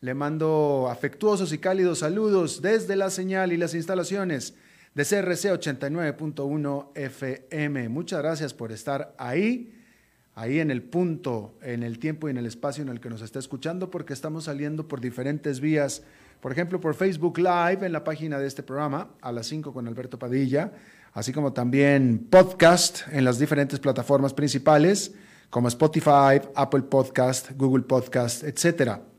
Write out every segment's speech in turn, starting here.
le mando afectuosos y cálidos saludos desde la señal y las instalaciones de CRC 89.1 FM. Muchas gracias por estar ahí, ahí en el punto, en el tiempo y en el espacio en el que nos está escuchando, porque estamos saliendo por diferentes vías. Por ejemplo, por Facebook Live en la página de este programa, a las 5 con Alberto Padilla, así como también podcast en las diferentes plataformas principales, como Spotify, Apple Podcast, Google Podcast, etcétera.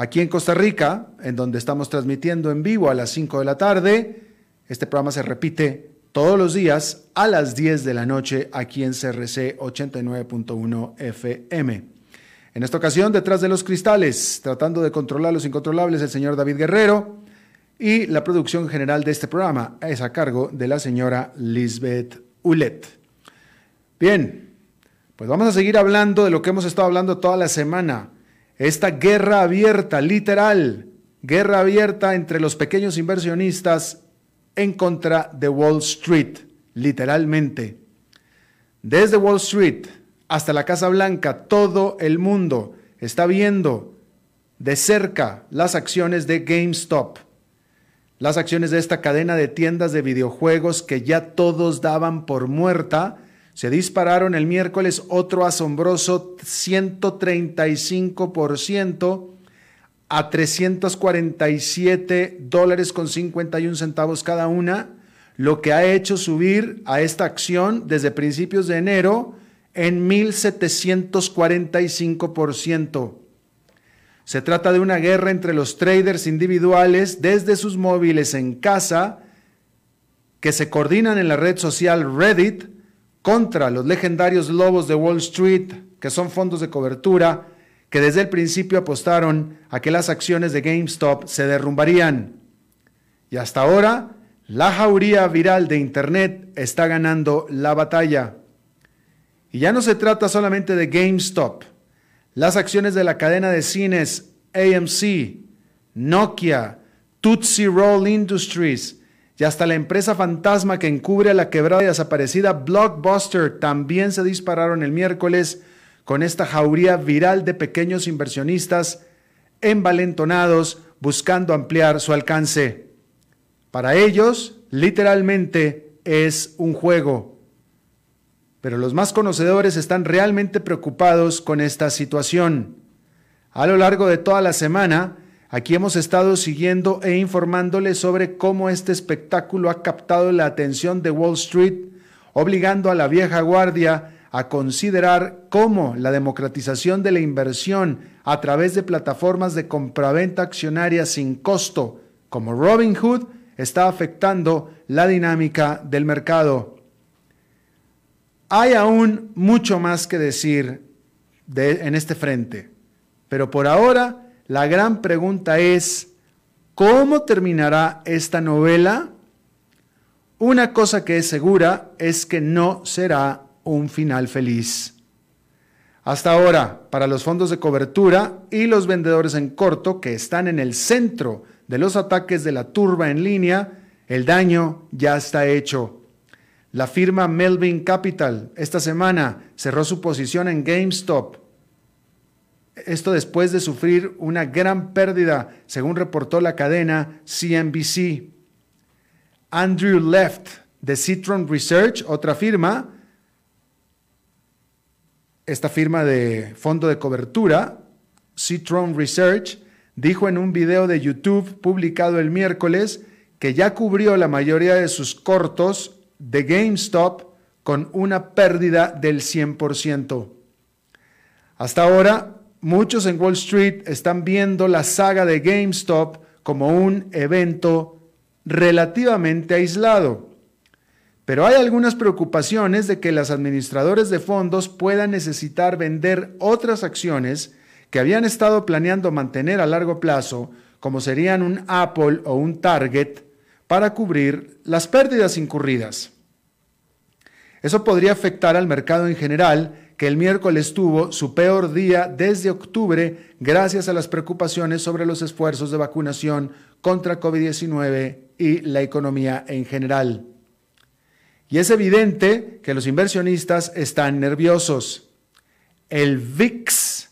Aquí en Costa Rica, en donde estamos transmitiendo en vivo a las 5 de la tarde, este programa se repite todos los días a las 10 de la noche aquí en CRC 89.1 FM. En esta ocasión, detrás de los cristales, tratando de controlar los incontrolables, el señor David Guerrero y la producción general de este programa es a cargo de la señora Lisbeth Ulet. Bien, pues vamos a seguir hablando de lo que hemos estado hablando toda la semana esta guerra abierta, literal, guerra abierta entre los pequeños inversionistas en contra de Wall Street, literalmente. Desde Wall Street hasta la Casa Blanca, todo el mundo está viendo de cerca las acciones de GameStop, las acciones de esta cadena de tiendas de videojuegos que ya todos daban por muerta se dispararon el miércoles otro asombroso 135% a 347 dólares con 51 centavos cada una, lo que ha hecho subir a esta acción desde principios de enero en 1745%. Se trata de una guerra entre los traders individuales desde sus móviles en casa que se coordinan en la red social Reddit contra los legendarios lobos de Wall Street, que son fondos de cobertura, que desde el principio apostaron a que las acciones de GameStop se derrumbarían. Y hasta ahora, la jauría viral de Internet está ganando la batalla. Y ya no se trata solamente de GameStop. Las acciones de la cadena de cines AMC, Nokia, Tootsie Roll Industries, y hasta la empresa fantasma que encubre a la quebrada y desaparecida Blockbuster también se dispararon el miércoles con esta jauría viral de pequeños inversionistas envalentonados buscando ampliar su alcance. Para ellos, literalmente, es un juego. Pero los más conocedores están realmente preocupados con esta situación. A lo largo de toda la semana, Aquí hemos estado siguiendo e informándole sobre cómo este espectáculo ha captado la atención de Wall Street, obligando a la vieja guardia a considerar cómo la democratización de la inversión a través de plataformas de compraventa accionaria sin costo, como Robinhood, está afectando la dinámica del mercado. Hay aún mucho más que decir en este frente, pero por ahora la gran pregunta es, ¿cómo terminará esta novela? Una cosa que es segura es que no será un final feliz. Hasta ahora, para los fondos de cobertura y los vendedores en corto que están en el centro de los ataques de la turba en línea, el daño ya está hecho. La firma Melvin Capital esta semana cerró su posición en GameStop esto después de sufrir una gran pérdida, según reportó la cadena CNBC. Andrew Left de Citron Research, otra firma, esta firma de fondo de cobertura, Citron Research, dijo en un video de YouTube publicado el miércoles que ya cubrió la mayoría de sus cortos de GameStop con una pérdida del 100%. Hasta ahora, muchos en Wall Street están viendo la saga de GameStop como un evento relativamente aislado. Pero hay algunas preocupaciones de que los administradores de fondos puedan necesitar vender otras acciones que habían estado planeando mantener a largo plazo, como serían un Apple o un Target, para cubrir las pérdidas incurridas. Eso podría afectar al mercado en general, que el miércoles tuvo su peor día desde octubre gracias a las preocupaciones sobre los esfuerzos de vacunación contra COVID-19 y la economía en general. Y es evidente que los inversionistas están nerviosos. El VIX,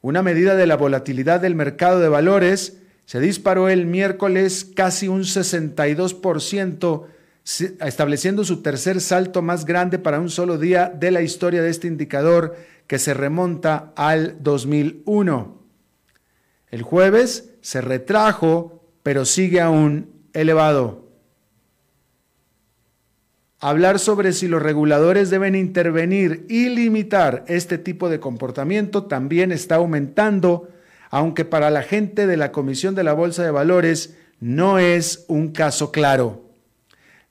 una medida de la volatilidad del mercado de valores, se disparó el miércoles casi un 62%, estableciendo su tercer salto más grande para un solo día de la historia de este indicador que se remonta al 2001. El jueves se retrajo, pero sigue aún elevado hablar sobre si los reguladores deben intervenir y limitar este tipo de comportamiento también está aumentando, aunque para la gente de la Comisión de la Bolsa de Valores no es un caso claro.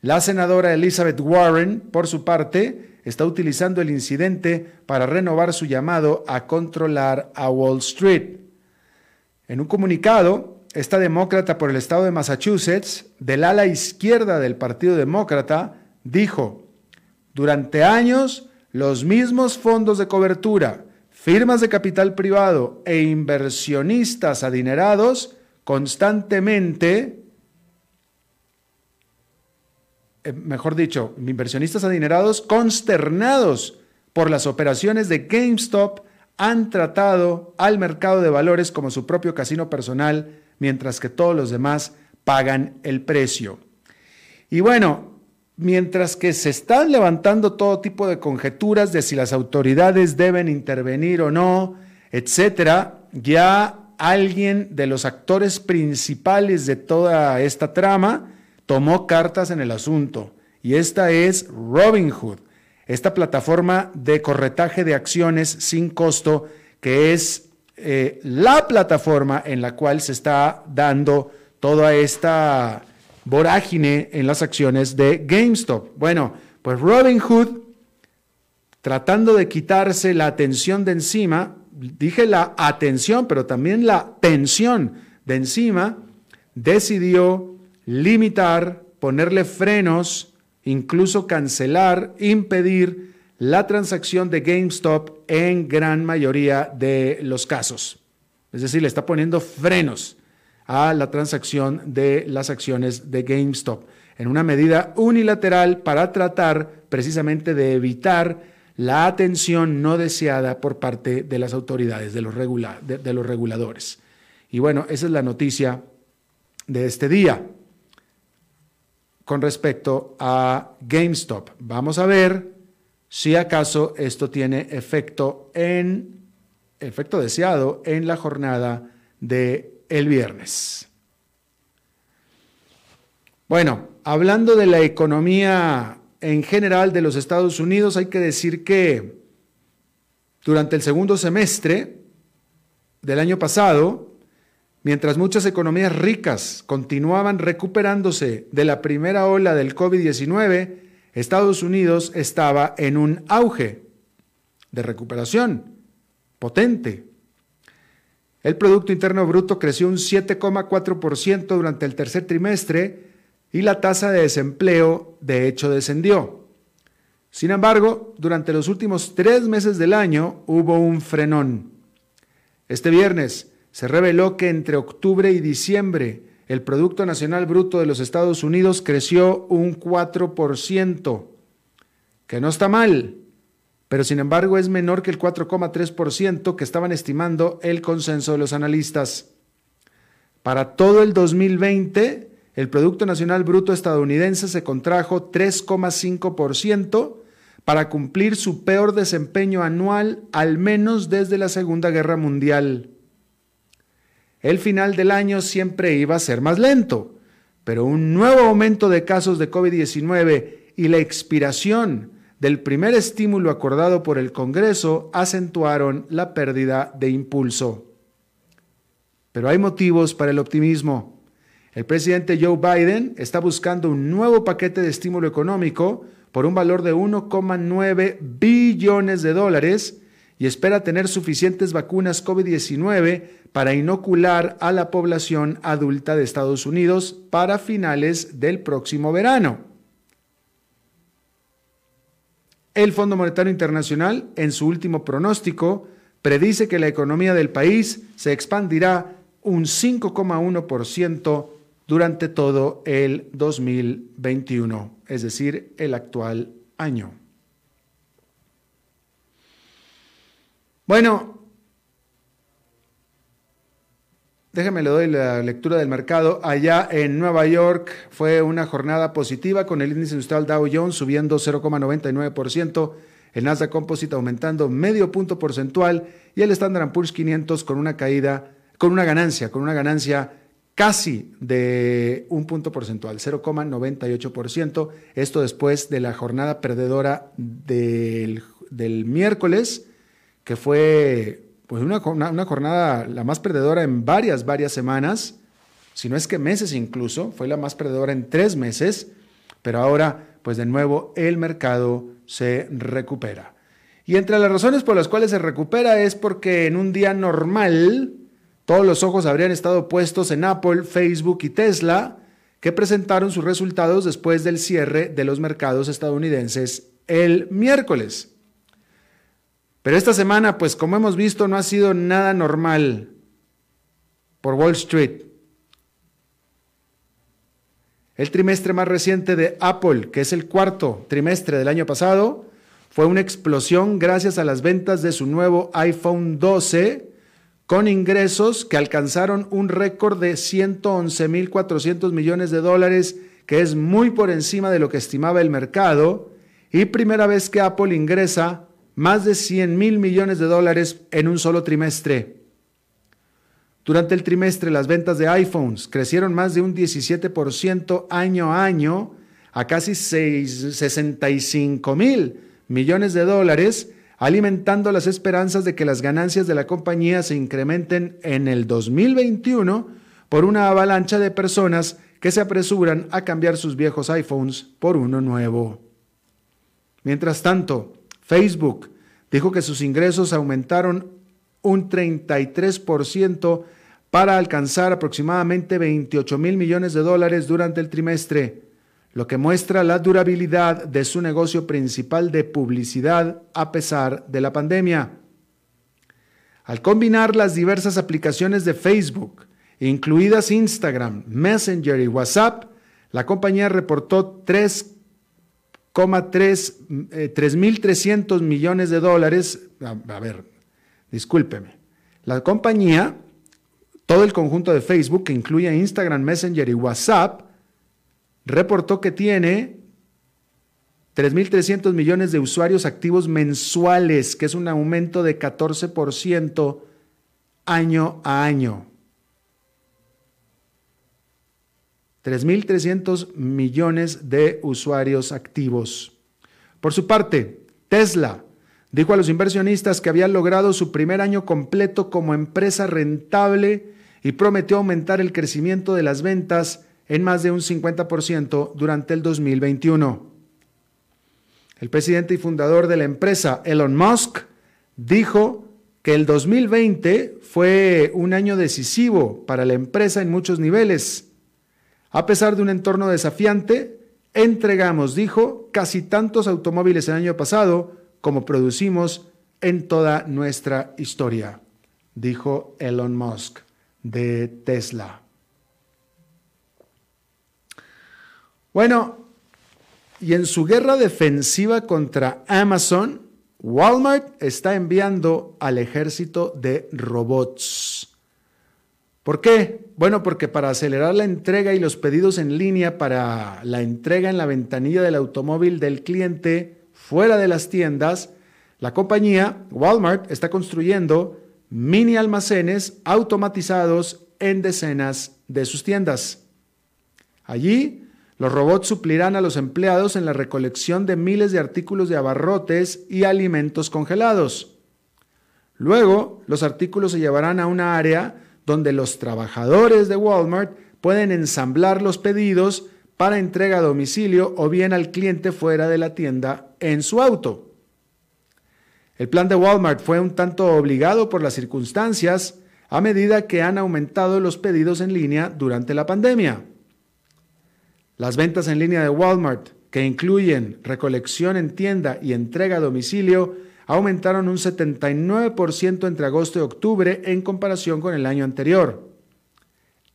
La senadora Elizabeth Warren, por su parte, está utilizando el incidente para renovar su llamado a controlar a Wall Street. En un comunicado, esta demócrata por el estado de Massachusetts, del ala izquierda del Partido Demócrata, dijo, durante años los mismos fondos de cobertura, firmas de capital privado e inversionistas adinerados constantemente, eh, mejor dicho, inversionistas adinerados consternados por las operaciones de GameStop han tratado al mercado de valores como su propio casino personal, mientras que todos los demás pagan el precio. Y bueno, mientras que se están levantando todo tipo de conjeturas de si las autoridades deben intervenir o no, etcétera, ya alguien de los actores principales de toda esta trama tomó cartas en el asunto y esta es Robinhood, esta plataforma de corretaje de acciones sin costo que es eh, la plataforma en la cual se está dando toda esta vorágine en las acciones de GameStop. Bueno, pues Robinhood, tratando de quitarse la atención de encima, dije la atención, pero también la tensión de encima, decidió limitar, ponerle frenos, incluso cancelar, impedir la transacción de GameStop en gran mayoría de los casos. Es decir, le está poniendo frenos a la transacción de las acciones de GameStop, en una medida unilateral para tratar precisamente de evitar la atención no deseada por parte de las autoridades, de los, de los reguladores. Y bueno, esa es la noticia de este día con respecto a GameStop. Vamos a ver si acaso esto tiene efecto en efecto deseado en la jornada de el viernes. Bueno, hablando de la economía en general de los Estados Unidos, hay que decir que durante el segundo semestre del año pasado, mientras muchas economías ricas continuaban recuperándose de la primera ola del COVID-19, Estados Unidos estaba en un auge de recuperación potente. El Producto Interno Bruto creció un 7,4% durante el tercer trimestre y la tasa de desempleo de hecho descendió. Sin embargo, durante los últimos tres meses del año hubo un frenón. Este viernes se reveló que entre octubre y diciembre el Producto Nacional Bruto de los Estados Unidos creció un 4%, que no está mal, pero sin embargo es menor que el 4,3% que estaban estimando el consenso de los analistas. Para todo el 2020, el Producto Nacional Bruto estadounidense se contrajo 3,5% para cumplir su peor desempeño anual al menos desde la Segunda Guerra Mundial. El final del año siempre iba a ser más lento, pero un nuevo aumento de casos de COVID-19 y la expiración del primer estímulo acordado por el Congreso acentuaron la pérdida de impulso. Pero hay motivos para el optimismo. El presidente Joe Biden está buscando un nuevo paquete de estímulo económico por un valor de 1,9 billones de dólares y espera tener suficientes vacunas COVID-19 para inocular a la población adulta de Estados Unidos para finales del próximo verano. El Fondo Monetario Internacional, en su último pronóstico, predice que la economía del país se expandirá un 5,1% durante todo el 2021, es decir, el actual año. Bueno, Déjeme le doy la lectura del mercado. Allá en Nueva York fue una jornada positiva con el índice industrial Dow Jones subiendo 0,99%, el Nasdaq Composite aumentando medio punto porcentual y el Standard Poor's 500 con una caída, con una ganancia, con una ganancia casi de un punto porcentual, 0,98%. Esto después de la jornada perdedora del, del miércoles, que fue pues una, una, jornada la más perdedora en varias, varias semanas, si no es que meses incluso, fue la más perdedora en tres meses, pero ahora, pues de nuevo, el mercado se recupera. Y entre las razones por las cuales se recupera es porque en un día normal todos los ojos habrían estado puestos en Apple, Facebook y Tesla, que presentaron sus resultados después del cierre de los mercados estadounidenses el miércoles. Pero esta semana, pues como hemos visto, no ha sido nada normal por Wall Street. El trimestre más reciente de Apple, que es el cuarto trimestre del año pasado, fue una explosión gracias a las ventas de su nuevo iPhone 12, con ingresos que alcanzaron un récord de 111.400 millones de dólares, que es muy por encima de lo que estimaba el mercado, y primera vez que Apple ingresa más de 100 mil millones de dólares en un solo trimestre. Durante el trimestre las ventas de iPhones crecieron más de un 17% año a año a casi 65 mil millones de dólares, alimentando las esperanzas de que las ganancias de la compañía se incrementen en el 2021 por una avalancha de personas que se apresuran a cambiar sus viejos iPhones por uno nuevo. Mientras tanto, Facebook dijo que sus ingresos aumentaron un 33% para alcanzar aproximadamente 28 mil millones de dólares durante el trimestre, lo que muestra la durabilidad de su negocio principal de publicidad a pesar de la pandemia. Al combinar las diversas aplicaciones de Facebook, incluidas Instagram, Messenger y WhatsApp, la compañía reportó 3 3.300 eh, millones de dólares. A, ver, discúlpeme. La compañía, todo el conjunto de Facebook, que incluye Instagram, Messenger y WhatsApp, reportó que tiene 3.300 millones de usuarios activos mensuales, que es un aumento de 14% año a año. 3.300 millones de usuarios activos. Por su parte, Tesla dijo a los inversionistas que había logrado su primer año completo como empresa rentable y prometió aumentar el crecimiento de las ventas en más de un 50% durante el 2021. El presidente y fundador de la empresa, Elon Musk, dijo que el 2020 fue un año decisivo para la empresa en muchos niveles a pesar de un entorno desafiante, entregamos, dijo, casi tantos automóviles el año pasado como producimos en toda nuestra historia, dijo Elon Musk de Tesla. Bueno, y en su guerra defensiva contra Amazon, Walmart está enviando al ejército de robots. ¿Por qué? Bueno, porque para acelerar la entrega y los pedidos en línea para la entrega en la ventanilla del automóvil del cliente fuera de las tiendas, la compañía Walmart está construyendo mini almacenes automatizados en decenas de sus tiendas. Allí, Los robots suplirán a los empleados en la recolección de miles de artículos de abarrotes y alimentos congelados. Luego, los artículos se llevarán a una área donde los trabajadores de Walmart pueden ensamblar los pedidos para entrega a domicilio o bien al cliente fuera de la tienda en su auto. El plan de Walmart fue un tanto obligado por las circunstancias a medida que han aumentado los pedidos en línea durante la pandemia. Las ventas en línea de Walmart, que incluyen recolección en tienda y entrega a domicilio, aumentaron un 79% entre agosto y octubre en comparación con el año anterior.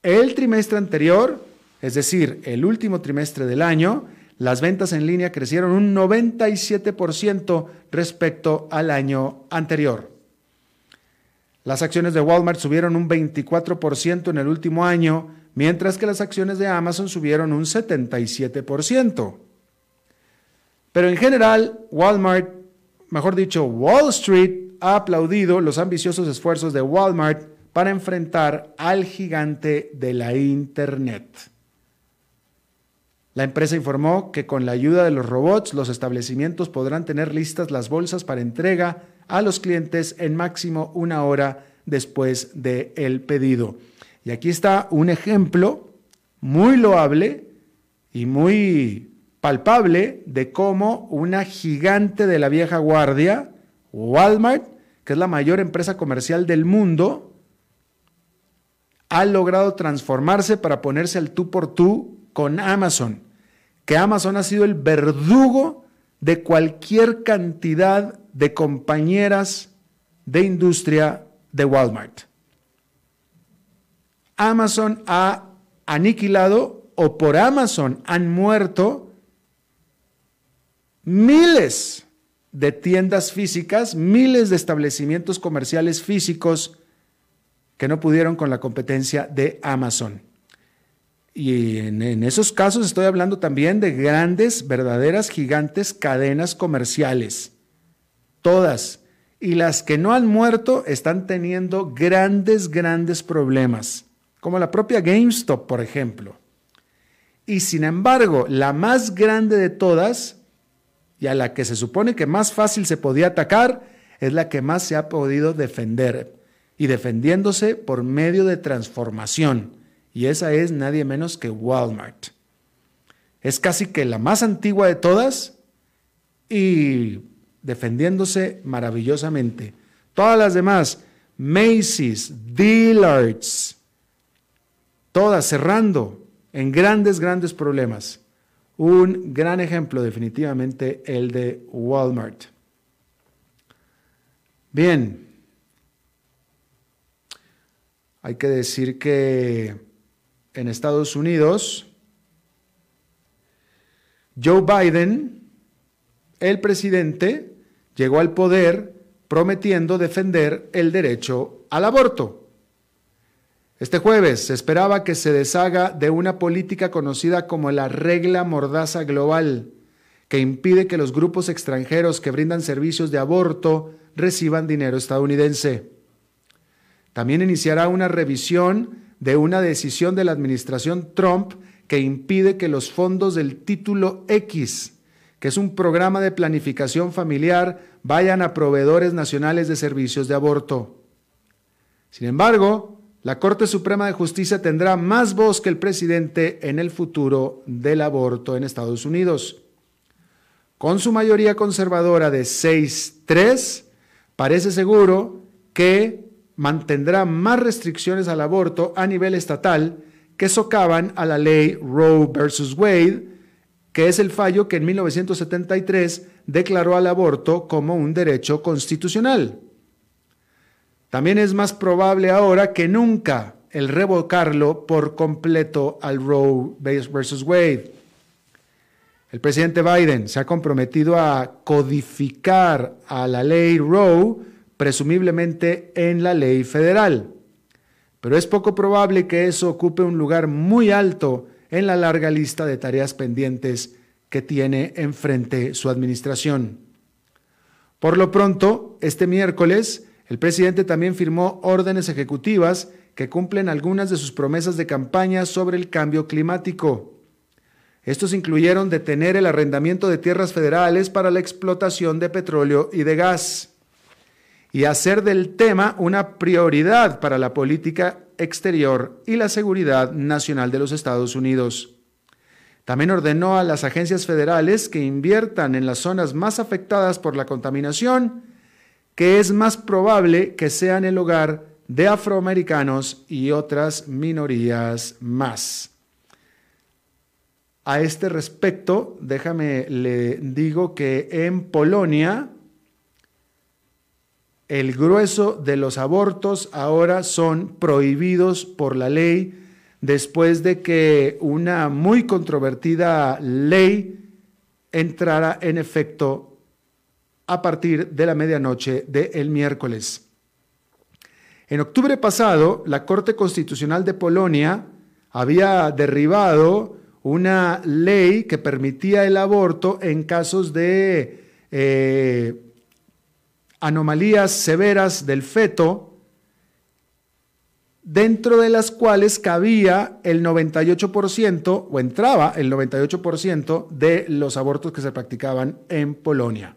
El trimestre anterior, es decir, el último trimestre del año, las ventas en línea crecieron un 97% respecto al año anterior. Las acciones de Walmart subieron un 24% en el último año, mientras que las acciones de Amazon subieron un 77%. Pero en general, Walmart mejor dicho, Wall Street ha aplaudido los ambiciosos esfuerzos de Walmart para enfrentar al gigante de la Internet. La empresa informó que con la ayuda de los robots, los establecimientos podrán tener listas las bolsas para entrega a los clientes en máximo una hora después del el pedido. Y aquí está un ejemplo muy loable y muy palpable de cómo una gigante de la vieja guardia, Walmart, que es la mayor empresa comercial del mundo, ha logrado transformarse para ponerse al tú por tú con Amazon, que Amazon ha sido el verdugo de cualquier cantidad de compañeras de industria de Walmart. Amazon ha aniquilado o por Amazon han muerto miles de tiendas físicas, miles de establecimientos comerciales físicos que no pudieron con la competencia de Amazon. Y en, esos casos estoy hablando también de grandes, verdaderas, gigantes cadenas comerciales. Todas. Y las que no han muerto están teniendo grandes, grandes problemas. Como la propia GameStop, por ejemplo. Y sin embargo, la más grande de todas y a la que se supone que más fácil se podía atacar es la que más se ha podido defender y defendiéndose por medio de transformación. Y esa es nadie menos que Walmart. Es casi que la más antigua de todas y defendiéndose maravillosamente. Todas las demás, Macy's, Dillard's, todas cerrando en grandes, grandes problemas. Un gran ejemplo definitivamente el de Walmart. Bien, hay que decir que en Estados Unidos, Joe Biden, el presidente, llegó al poder prometiendo defender el derecho al aborto. Este jueves se esperaba que se deshaga de una política conocida como la regla mordaza global, que impide que los grupos extranjeros que brindan servicios de aborto reciban dinero estadounidense. También iniciará una revisión de una decisión de la administración Trump que impide que los fondos del título X, que es un programa de planificación familiar, vayan a proveedores nacionales de servicios de aborto. Sin embargo, la Corte Suprema de Justicia tendrá más voz que el presidente en el futuro del aborto en Estados Unidos. Con su mayoría conservadora de 6-3, parece seguro que mantendrá más restricciones al aborto a nivel estatal que socavan a la ley Roe versus Wade, que es el fallo que en 1973 declaró al aborto como un derecho constitucional. También es más probable ahora que nunca el revocarlo por completo al Roe versus Wade. El presidente Biden se ha comprometido a codificar a la ley Roe, presumiblemente en la ley federal. Pero es poco probable que eso ocupe un lugar muy alto en la larga lista de tareas pendientes que tiene enfrente su administración. Por lo pronto, este miércoles, el presidente también firmó órdenes ejecutivas que cumplen algunas de sus promesas de campaña sobre el cambio climático. Estos incluyeron detener el arrendamiento de tierras federales para la explotación de petróleo y de gas y hacer del tema una prioridad para la política exterior y la seguridad nacional de los Estados Unidos. También ordenó a las agencias federales que inviertan en las zonas más afectadas por la contaminación, que es más probable que sean el hogar de afroamericanos y otras minorías más. A este respecto, déjame le digo que en Polonia el grueso de los abortos ahora son prohibidos por la ley después de que una muy controvertida ley entrara en efecto a partir de la medianoche del miércoles. En octubre pasado, la Corte Constitucional de Polonia había derribado una ley que permitía el aborto en casos de eh, anomalías severas del feto, dentro de las cuales cabía el 98% o entraba el 98% de los abortos que se practicaban en Polonia.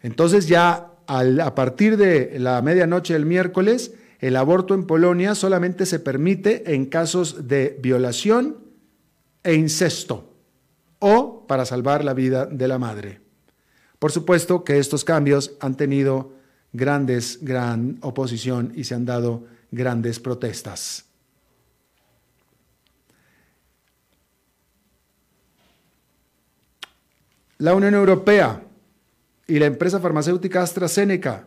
Entonces ya a partir de la medianoche del miércoles, el aborto en Polonia solamente se permite en casos de violación, e incesto o para salvar la vida de la madre. Por supuesto que estos cambios han tenido grandes, gran oposición y se han dado grandes protestas. La Unión Europea y la empresa farmacéutica AstraZeneca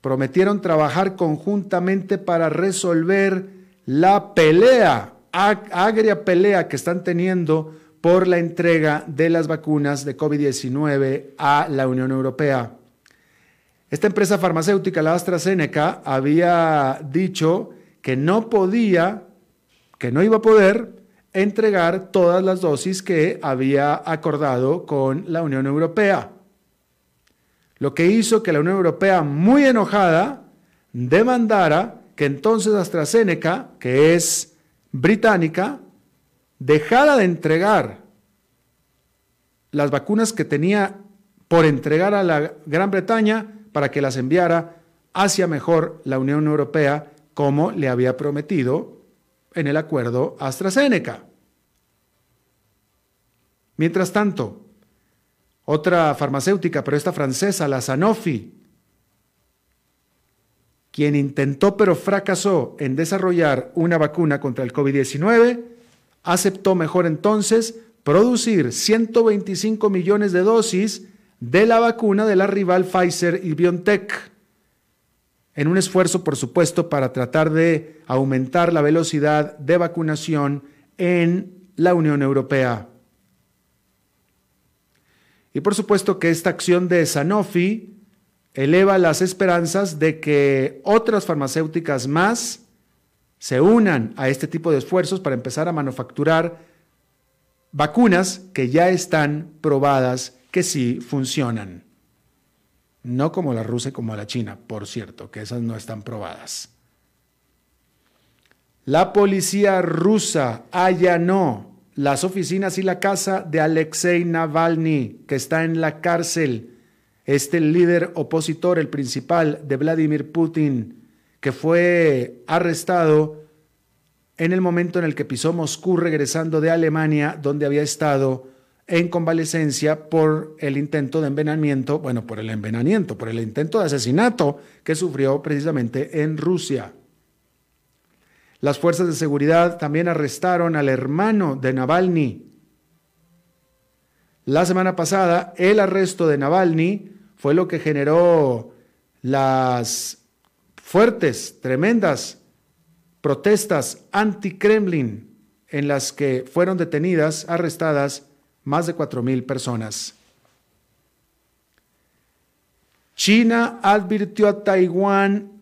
prometieron trabajar conjuntamente para resolver la pelea agria pelea que están teniendo por la entrega de las vacunas de COVID-19 a la Unión Europea. Esta empresa farmacéutica, la AstraZeneca, había dicho que no podía, que no iba a poder entregar todas las dosis que había acordado con la Unión Europea. Lo que hizo que la Unión Europea, muy enojada, demandara que entonces AstraZeneca, que es británica dejara de entregar las vacunas que tenía por entregar a la Gran Bretaña para que las enviara hacia mejor la Unión Europea como le había prometido en el acuerdo AstraZeneca. Mientras tanto, otra farmacéutica, pero esta francesa, la Sanofi, quien intentó pero fracasó en desarrollar una vacuna contra el COVID-19, aceptó mejor entonces producir 125 millones de dosis de la vacuna de la rival Pfizer y BioNTech, en un esfuerzo, por supuesto, para tratar de aumentar la velocidad de vacunación en la Unión Europea. Y por supuesto que esta acción de Sanofi eleva las esperanzas de que otras farmacéuticas más se unan a este tipo de esfuerzos para empezar a manufacturar vacunas que ya están probadas que sí funcionan. No como la rusa y como la china, por cierto, que esas no están probadas. La policía rusa allanó las oficinas y la casa de Alexei Navalny, que está en la cárcel este líder opositor, el principal de Vladimir Putin, que fue arrestado en el momento en el que pisó Moscú regresando de Alemania, donde había estado en convalecencia por el intento de envenenamiento, bueno, por el envenenamiento, por el intento de asesinato que sufrió precisamente en Rusia. Las fuerzas de seguridad también arrestaron al hermano de Navalny. La semana pasada, el arresto de Navalny fue lo que generó las fuertes, tremendas protestas anti-Kremlin en las que fueron detenidas, arrestadas más de 4.000 personas. China advirtió a Taiwán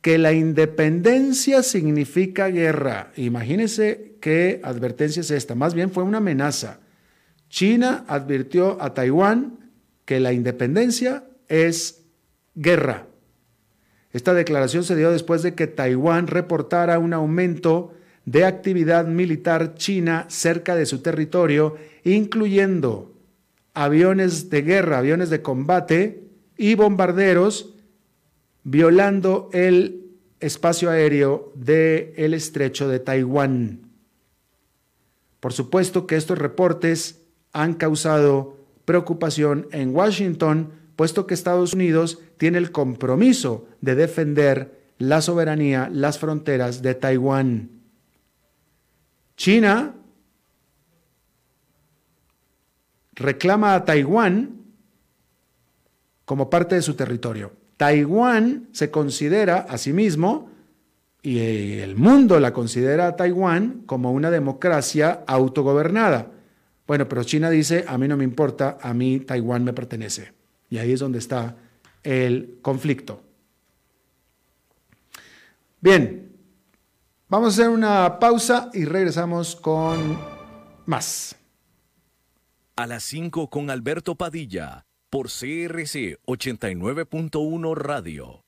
que la independencia significa guerra. Imagínense qué advertencia es esta. Más bien fue una amenaza. China advirtió a Taiwán que la independencia es guerra. Esta declaración se dio después de que Taiwán reportara un aumento de actividad militar china cerca de su territorio, incluyendo aviones de guerra, aviones de combate y bombarderos, violando el espacio aéreo del estrecho de Taiwán. Por supuesto que estos reportes han causado preocupación en Washington, puesto que Estados Unidos tiene el compromiso de defender la soberanía, las fronteras de Taiwán. China reclama a Taiwán como parte de su territorio. Taiwán se considera a sí mismo, y el mundo la considera a Taiwán como una democracia autogobernada. Bueno, pero China dice, a mí no me importa, a mí Taiwán me pertenece. Y ahí es donde está el conflicto. Bien, vamos a hacer una pausa y regresamos con más. A las 5 con Alberto Padilla por CRC 89.1 Radio.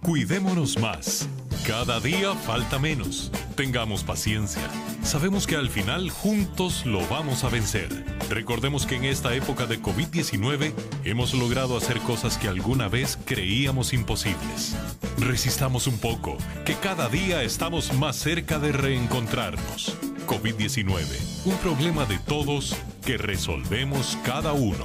Cuidémonos más. Cada día falta menos. Tengamos paciencia. Sabemos que al final juntos lo vamos a vencer. Recordemos que en esta época de COVID-19 hemos logrado hacer cosas que alguna vez creíamos imposibles. Resistamos un poco, que cada día estamos más cerca de reencontrarnos. COVID-19, un problema de todos que resolvemos cada uno.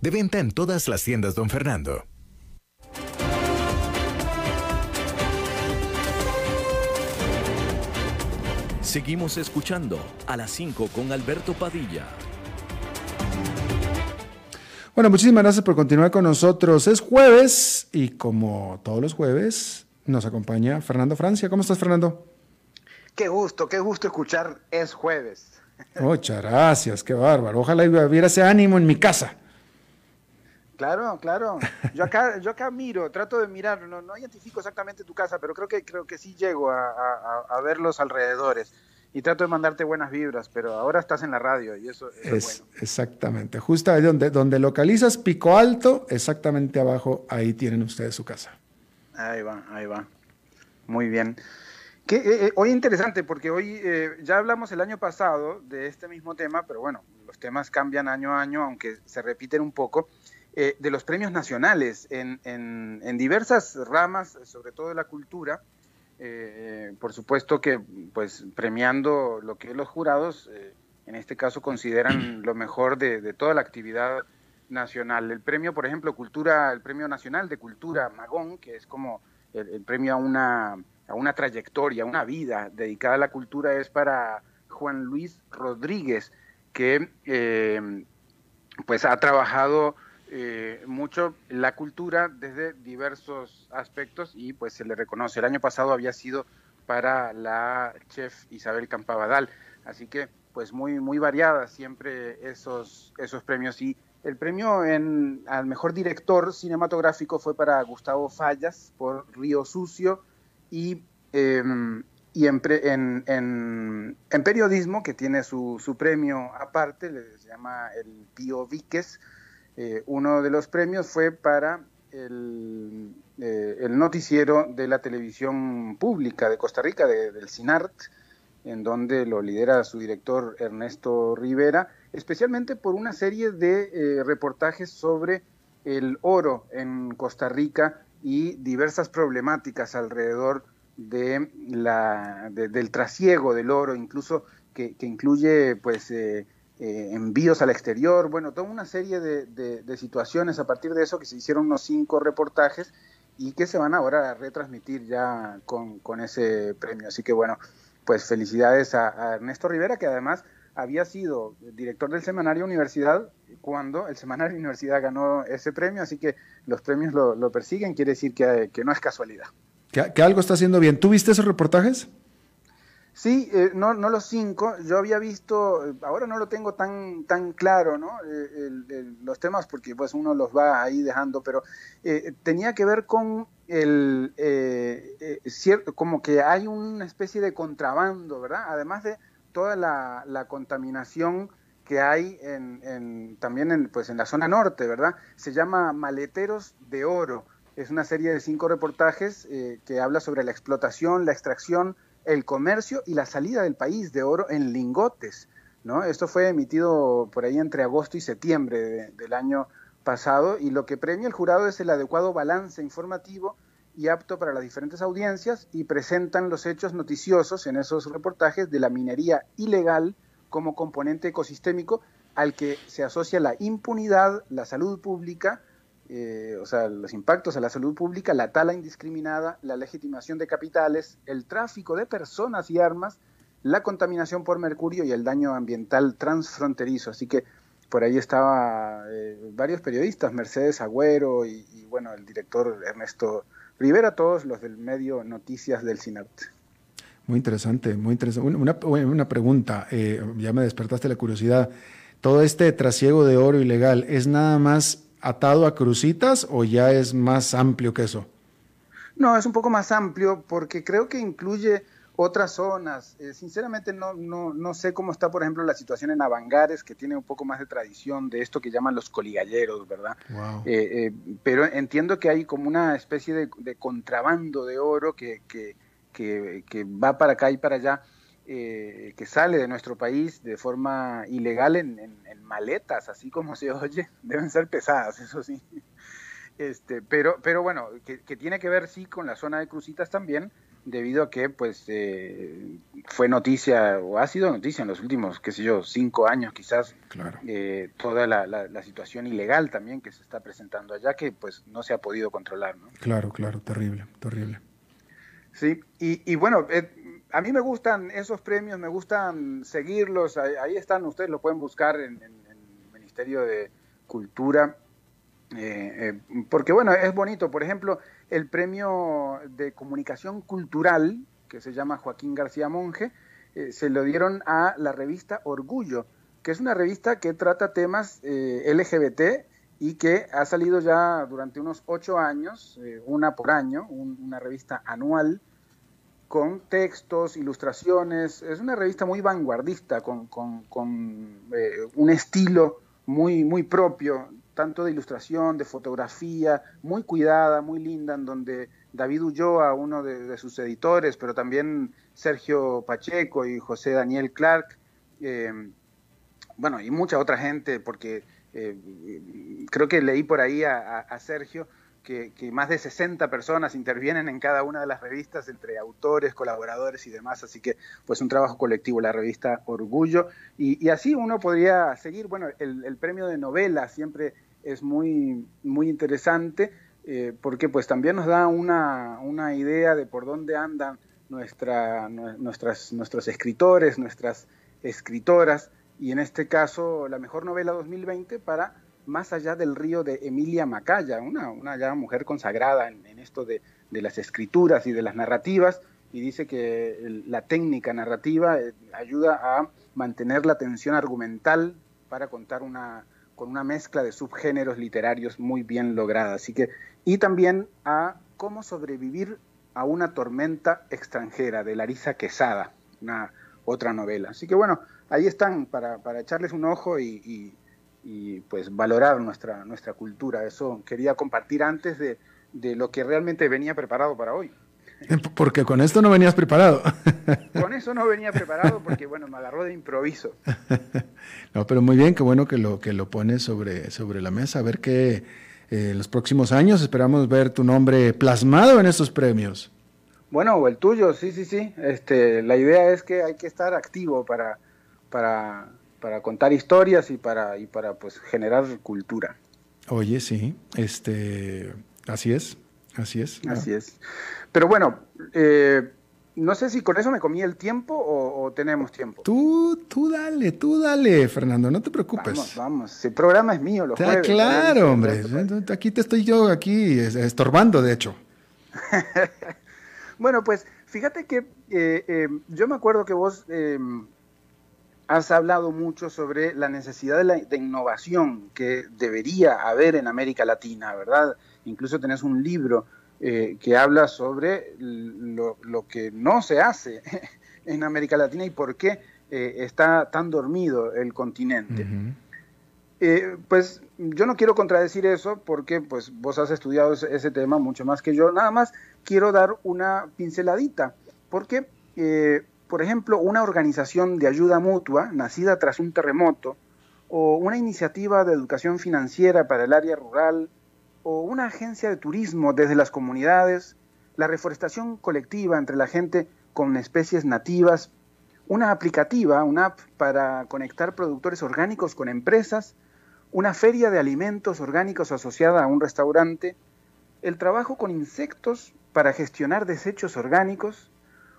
De venta en todas las tiendas, don Fernando. Seguimos escuchando a las 5 con Alberto Padilla. Bueno, muchísimas gracias por continuar con nosotros. Es jueves y como todos los jueves nos acompaña Fernando Francia. ¿Cómo estás, Fernando? Qué gusto, qué gusto escuchar es jueves. Muchas gracias, qué bárbaro. Ojalá hubiera ese ánimo en mi casa. Claro, claro. Yo acá, yo acá miro, trato de mirar, no, no identifico exactamente tu casa, pero creo que, creo que sí llego a, ver los alrededores y trato de mandarte buenas vibras, pero ahora estás en la radio y eso, es, bueno. Exactamente, justo ahí donde, donde localizas Pico Alto, exactamente abajo, ahí tienen ustedes su casa. Ahí va, ahí va. Muy bien. Que, eh, eh, hoy interesante porque hoy eh, ya hablamos el año pasado de este mismo tema, pero bueno, los temas cambian año a año, aunque se repiten un poco. Eh, de los premios nacionales en, en, diversas ramas, sobre todo de la cultura. Eh, por supuesto que pues premiando lo que los jurados eh, en este caso consideran lo mejor de, toda la actividad nacional. El premio, por ejemplo, Cultura, el Premio Nacional de Cultura Magón, que es como el, premio a una, a una trayectoria, a una vida dedicada a la cultura, es para Juan Luis Rodríguez, que pues ha trabajado eh, mucho la cultura desde diversos aspectos y pues se le reconoce. El año pasado había sido para la chef Isabel Campabadal, así que pues muy muy variadas siempre esos esos premios y el premio al mejor director cinematográfico fue para Gustavo Fallas por Río Sucio y, em, y en, en, en, periodismo, que tiene su, su premio aparte, se llama el Pío Víquez, eh, uno de los premios fue para el, eh, el, noticiero de la televisión pública de Costa Rica, del CINART, en donde lo lidera su director Ernesto Rivera, especialmente por una serie de eh, reportajes sobre el oro en Costa Rica y diversas problemáticas alrededor de la, del trasiego del oro, incluso que, incluye pues eh, envíos al exterior, bueno, toda una serie de, situaciones a partir de eso que se hicieron unos cinco reportajes y que se van ahora a retransmitir ya con, ese premio. Así que bueno, pues felicidades a, Ernesto Rivera, que además había sido director del semanario Universidad cuando el semanario Universidad ganó ese premio, así que los premios lo, persiguen, quiere decir que, no es casualidad. Que, que, algo está haciendo bien. ¿Tú viste esos reportajes? Sí, eh, no, no los cinco. Yo había visto, ahora no lo tengo tan, tan claro, ¿no? Eh, los temas, porque pues uno los va ahí dejando, pero eh, tenía que ver con el, cierto, como que hay una especie de contrabando, ¿verdad? Además de toda la, contaminación que hay en, también en, pues en la zona norte, ¿verdad? Se llama Maleteros de Oro. Es una serie de cinco reportajes que habla sobre la explotación, la extracción, el comercio y la salida del país de oro en lingotes. ¿no? Esto fue emitido por ahí entre agosto y septiembre del año pasado y lo que premia el jurado es el adecuado balance informativo y apto para las diferentes audiencias y presentan los hechos noticiosos en esos reportajes de la minería ilegal como componente ecosistémico al que se asocia la impunidad, la salud pública, eh, o sea, los impactos a la salud pública, la tala indiscriminada, la legitimación de capitales, el tráfico de personas y armas, la contaminación por mercurio y el daño ambiental transfronterizo. Así que por ahí estaba eh, varios periodistas, Mercedes Agüero y, bueno, el director Ernesto Rivera, todos los del medio Noticias del CINAT. Muy interesante, muy interesante. Una, una pregunta, eh, ya me despertaste la curiosidad. Todo este trasiego de oro ilegal es nada más atado a crucitas o ya es más amplio que eso? No, es un poco más amplio porque creo que incluye otras zonas. Eh, sinceramente no, no, no, sé cómo está, por ejemplo, la situación en Avangares, que tiene un poco más de tradición de esto que llaman los coligalleros, ¿verdad? Eh, eh, pero entiendo que hay como una especie de, contrabando de oro que, que, que, va para acá y para allá. Eh, que sale de nuestro país de forma ilegal en, maletas, así como se oye, deben ser pesadas, eso sí. Este, pero, pero bueno, que, tiene que ver sí con la zona de Crucitas también, debido a que pues eh, fue noticia o ha sido noticia en los últimos, qué sé yo, cinco años quizás, eh, toda la, situación ilegal también que se está presentando allá, que pues no se ha podido controlar. ¿no? Claro, claro, terrible, terrible. Sí, y, y bueno, a mí me gustan esos premios, me gustan seguirlos, ahí, están, ustedes lo pueden buscar en, el Ministerio de Cultura, eh, eh, porque bueno, es bonito, por ejemplo, el premio de comunicación cultural, que se llama Joaquín García Monge, eh, se lo dieron a la revista Orgullo, que es una revista que trata temas LGBT y que ha salido ya durante unos ocho años, una por año, una revista anual, con textos, ilustraciones. Es una revista muy vanguardista, con, eh, un estilo muy, muy propio, tanto de ilustración, de fotografía, muy cuidada, muy linda, en donde David Ulloa, uno de, sus editores, pero también Sergio Pacheco y José Daniel Clark, eh, bueno, y mucha otra gente, porque eh, creo que leí por ahí a Sergio, que, más de 60 personas intervienen en cada una de las revistas, entre autores, colaboradores y demás, así que pues un trabajo colectivo, la revista Orgullo, y, así uno podría seguir, bueno, el, premio de novela siempre es muy, muy interesante, eh, porque pues también nos da una, una, idea de por dónde andan nuestra, nuestros escritores, nuestras escritoras, y en este caso la mejor novela 2020 para más allá del río de Emilia Macaya, una, una ya mujer consagrada en, esto de, las escrituras y de las narrativas, y dice que la técnica narrativa eh, ayuda a mantener la tensión argumental para contar una, con una mezcla de subgéneros literarios muy bien lograda. Así que, y también a cómo sobrevivir a una tormenta extranjera de Larisa Quesada, una otra novela. Así que bueno, ahí están para, para echarles un ojo y pues valorar nuestra, nuestra cultura. Eso quería compartir antes de, de lo que realmente venía preparado para hoy. Porque con esto no venías preparado. Con eso no venía preparado porque, bueno, me agarró de improviso. No, pero muy bien, qué bueno que lo, que lo pones sobre, sobre la mesa. A ver qué en eh, los próximos años esperamos ver tu nombre plasmado en estos premios. Bueno, o el tuyo, sí, sí, sí. Este, la idea es que hay que estar activo para, para, para contar historias y para, y para pues, generar cultura. Oye, sí, este, así es, así es. Así es. Pero bueno, eh, no sé si con eso me comí el tiempo o, tenemos tiempo. Tú, tú dale, tú dale, Fernando, no te preocupes. Vamos, vamos. El programa es mío, lo jueves. Claro, hombre. Aquí te estoy yo aquí estorbando, de hecho. bueno, pues fíjate que eh, eh, yo me acuerdo que vos em, has hablado mucho sobre la necesidad de, la, innovación que debería haber en América Latina, ¿verdad? Incluso tenés un libro eh, que habla sobre lo, que no se hace en América Latina y por qué está tan dormido el continente. pues yo no quiero contradecir eso porque pues vos has estudiado ese, tema mucho más que yo. Nada más quiero dar una pinceladita porque, eh, por ejemplo, una organización de ayuda mutua nacida tras un terremoto o una iniciativa de educación financiera para el área rural o una agencia de turismo desde las comunidades, la reforestación colectiva entre la gente con especies nativas, una aplicativa, una app para conectar productores orgánicos con empresas, una feria de alimentos orgánicos asociada a un restaurante, el trabajo con insectos para gestionar desechos orgánicos